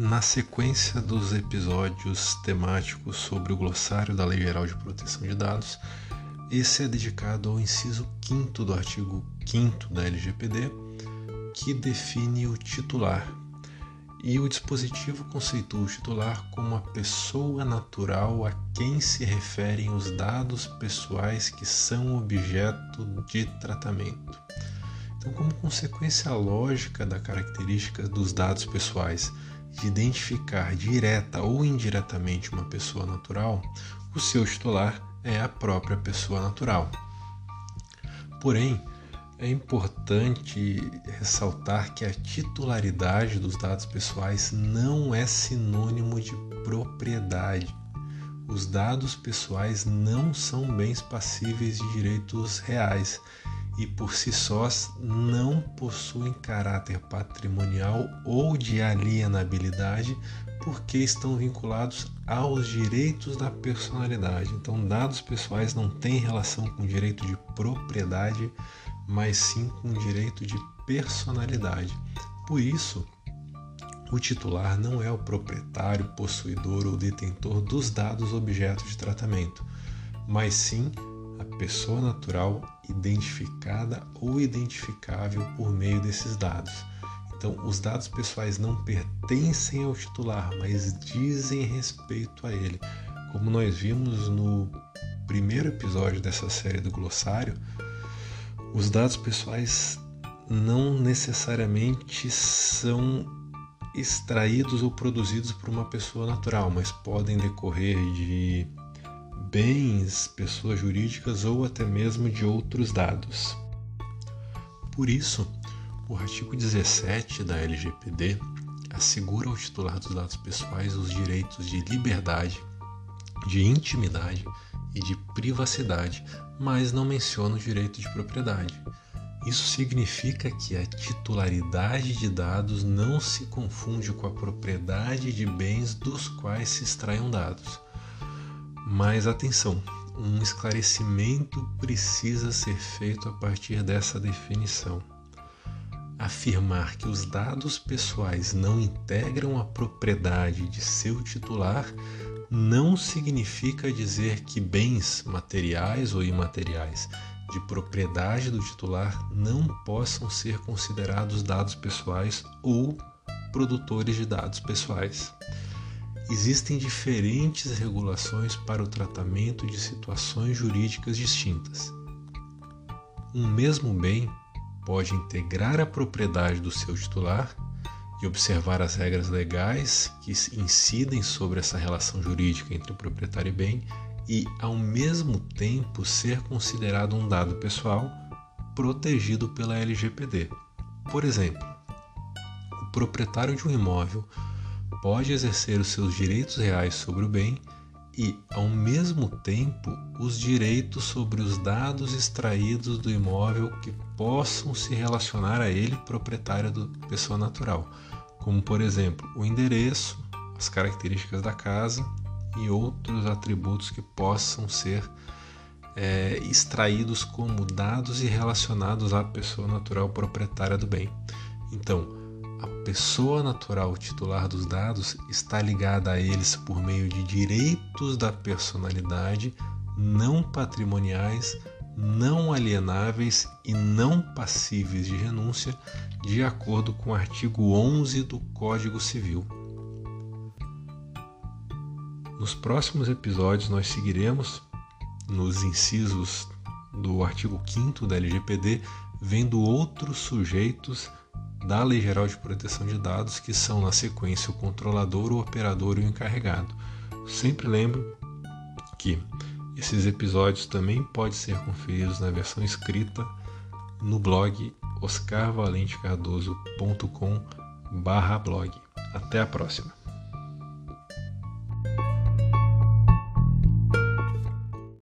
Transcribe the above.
Na sequência dos episódios temáticos sobre o glossário da Lei Geral de Proteção de Dados, esse é dedicado ao inciso 5 do artigo 5 da LGPD, que define o titular. E o dispositivo conceitua o titular como a pessoa natural a quem se referem os dados pessoais que são objeto de tratamento. Então, como consequência lógica da característica dos dados pessoais de identificar direta ou indiretamente uma pessoa natural, o seu titular é a própria pessoa natural. Porém, é importante ressaltar que a titularidade dos dados pessoais não é sinônimo de propriedade. Os dados pessoais não são bens passíveis de direitos reais e por si sós não possuem caráter patrimonial ou de alienabilidade porque estão vinculados aos direitos da personalidade. Então, dados pessoais não têm relação com direito de propriedade, mas sim com direito de personalidade. Por isso, o titular não é o proprietário, possuidor ou detentor dos dados objeto de tratamento, mas sim a pessoa natural identificada ou identificável por meio desses dados. Então, os dados pessoais não pertencem ao titular, mas dizem respeito a ele. Como nós vimos no primeiro episódio dessa série do glossário, os dados pessoais não necessariamente são extraídos ou produzidos por uma pessoa natural, mas podem decorrer de bens, pessoas jurídicas ou até mesmo de outros dados. Por isso, o artigo 17 da LGPD assegura ao titular dos dados pessoais os direitos de liberdade, de intimidade e de privacidade, mas não menciona o direito de propriedade. Isso significa que a titularidade de dados não se confunde com a propriedade de bens dos quais se extraem dados. Mas atenção, um esclarecimento precisa ser feito a partir dessa definição. Afirmar que os dados pessoais não integram a propriedade de seu titular não significa dizer que bens materiais ou imateriais de propriedade do titular não possam ser considerados dados pessoais ou produtores de dados pessoais existem diferentes regulações para o tratamento de situações jurídicas distintas. Um mesmo bem pode integrar a propriedade do seu titular e observar as regras legais que incidem sobre essa relação jurídica entre o proprietário e bem e, ao mesmo tempo, ser considerado um dado pessoal protegido pela LGPD. Por exemplo, o proprietário de um imóvel pode exercer os seus direitos reais sobre o bem e, ao mesmo tempo, os direitos sobre os dados extraídos do imóvel que possam se relacionar a ele, proprietário da pessoa natural, como, por exemplo, o endereço, as características da casa e outros atributos que possam ser é, extraídos como dados e relacionados à pessoa natural proprietária do bem. Então, pessoa natural titular dos dados está ligada a eles por meio de direitos da personalidade não patrimoniais, não alienáveis e não passíveis de renúncia, de acordo com o artigo 11 do Código Civil. Nos próximos episódios, nós seguiremos nos incisos do artigo 5 da LGPD, vendo outros sujeitos da Lei Geral de Proteção de Dados, que são na sequência o controlador, o operador e o encarregado. Sempre lembro que esses episódios também podem ser conferidos na versão escrita no blog oscarvalentecardoso.com/blog. Até a próxima.